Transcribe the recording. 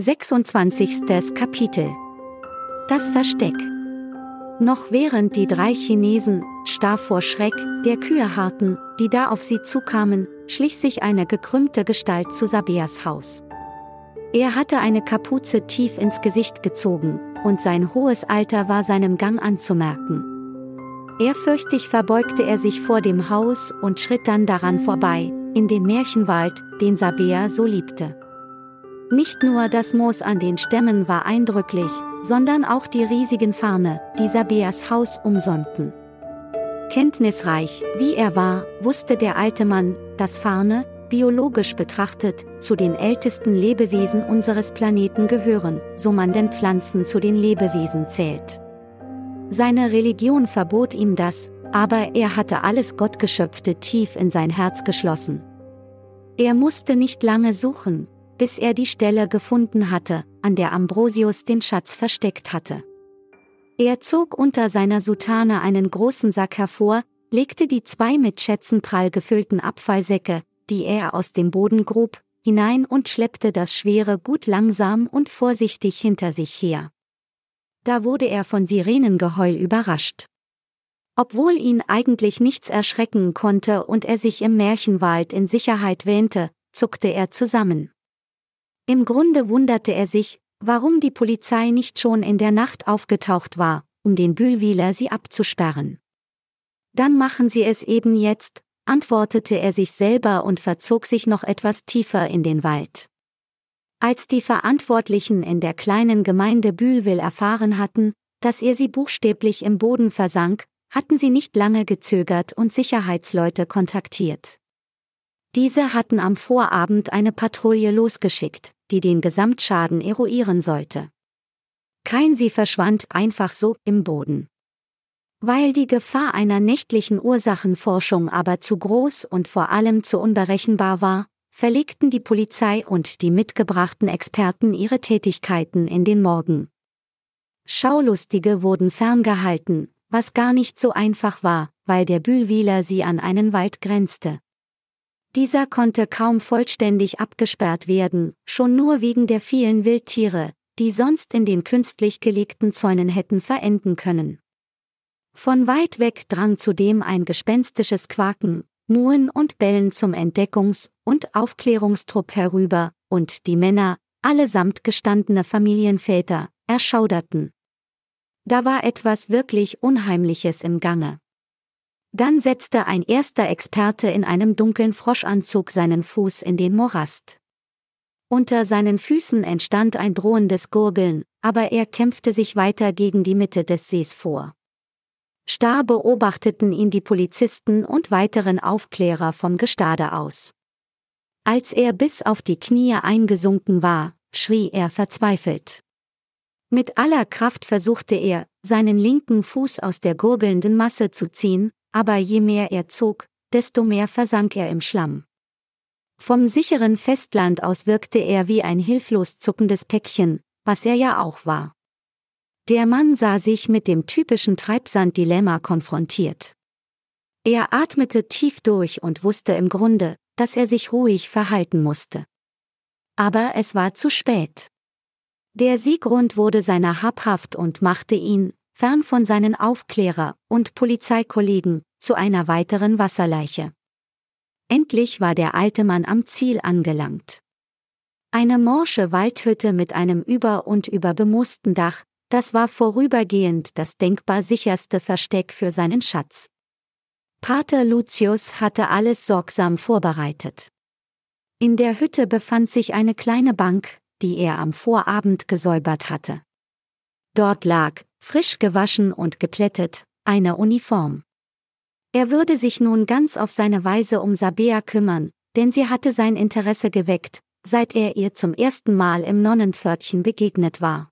26. Kapitel Das Versteck Noch während die drei Chinesen, starr vor Schreck, der Kühe harrten, die da auf sie zukamen, schlich sich eine gekrümmte Gestalt zu Sabeas Haus. Er hatte eine Kapuze tief ins Gesicht gezogen, und sein hohes Alter war seinem Gang anzumerken. Ehrfürchtig verbeugte er sich vor dem Haus und schritt dann daran vorbei, in den Märchenwald, den Sabea so liebte. Nicht nur das Moos an den Stämmen war eindrücklich, sondern auch die riesigen Farne, die Sabeas Haus umsonnten. Kenntnisreich, wie er war, wusste der alte Mann, dass Farne, biologisch betrachtet, zu den ältesten Lebewesen unseres Planeten gehören, so man den Pflanzen zu den Lebewesen zählt. Seine Religion verbot ihm das, aber er hatte alles Gottgeschöpfte tief in sein Herz geschlossen. Er musste nicht lange suchen, bis er die Stelle gefunden hatte, an der Ambrosius den Schatz versteckt hatte. Er zog unter seiner Soutane einen großen Sack hervor, legte die zwei mit Schätzen prall gefüllten Abfallsäcke, die er aus dem Boden grub, hinein und schleppte das schwere Gut langsam und vorsichtig hinter sich her. Da wurde er von Sirenengeheul überrascht. Obwohl ihn eigentlich nichts erschrecken konnte und er sich im Märchenwald in Sicherheit wähnte, zuckte er zusammen. Im Grunde wunderte er sich, warum die Polizei nicht schon in der Nacht aufgetaucht war, um den Bühlwiler sie abzusperren. Dann machen sie es eben jetzt, antwortete er sich selber und verzog sich noch etwas tiefer in den Wald. Als die Verantwortlichen in der kleinen Gemeinde Bühlwil erfahren hatten, dass er sie buchstäblich im Boden versank, hatten sie nicht lange gezögert und Sicherheitsleute kontaktiert. Diese hatten am Vorabend eine Patrouille losgeschickt, die den Gesamtschaden eruieren sollte. Kein sie verschwand einfach so im Boden. Weil die Gefahr einer nächtlichen Ursachenforschung aber zu groß und vor allem zu unberechenbar war, verlegten die Polizei und die mitgebrachten Experten ihre Tätigkeiten in den Morgen. Schaulustige wurden ferngehalten, was gar nicht so einfach war, weil der Bühlwiler sie an einen Wald grenzte. Dieser konnte kaum vollständig abgesperrt werden, schon nur wegen der vielen Wildtiere, die sonst in den künstlich gelegten Zäunen hätten verenden können. Von weit weg drang zudem ein gespenstisches Quaken, Muhen und Bellen zum Entdeckungs- und Aufklärungstrupp herüber, und die Männer, allesamt gestandene Familienväter, erschauderten. Da war etwas wirklich Unheimliches im Gange. Dann setzte ein erster Experte in einem dunklen Froschanzug seinen Fuß in den Morast. Unter seinen Füßen entstand ein drohendes Gurgeln, aber er kämpfte sich weiter gegen die Mitte des Sees vor. Starr beobachteten ihn die Polizisten und weiteren Aufklärer vom Gestade aus. Als er bis auf die Knie eingesunken war, schrie er verzweifelt. Mit aller Kraft versuchte er, seinen linken Fuß aus der gurgelnden Masse zu ziehen, aber je mehr er zog, desto mehr versank er im Schlamm. Vom sicheren Festland aus wirkte er wie ein hilflos zuckendes Päckchen, was er ja auch war. Der Mann sah sich mit dem typischen Treibsand-Dilemma konfrontiert. Er atmete tief durch und wusste im Grunde, dass er sich ruhig verhalten musste. Aber es war zu spät. Der Siegrund wurde seiner habhaft und machte ihn, fern von seinen Aufklärer und Polizeikollegen, zu einer weiteren Wasserleiche. Endlich war der alte Mann am Ziel angelangt. Eine morsche Waldhütte mit einem über und über bemusten Dach, das war vorübergehend das denkbar sicherste Versteck für seinen Schatz. Pater Lucius hatte alles sorgsam vorbereitet. In der Hütte befand sich eine kleine Bank, die er am Vorabend gesäubert hatte. Dort lag, frisch gewaschen und geplättet, eine Uniform. Er würde sich nun ganz auf seine Weise um Sabea kümmern, denn sie hatte sein Interesse geweckt, seit er ihr zum ersten Mal im Nonnenpförtchen begegnet war.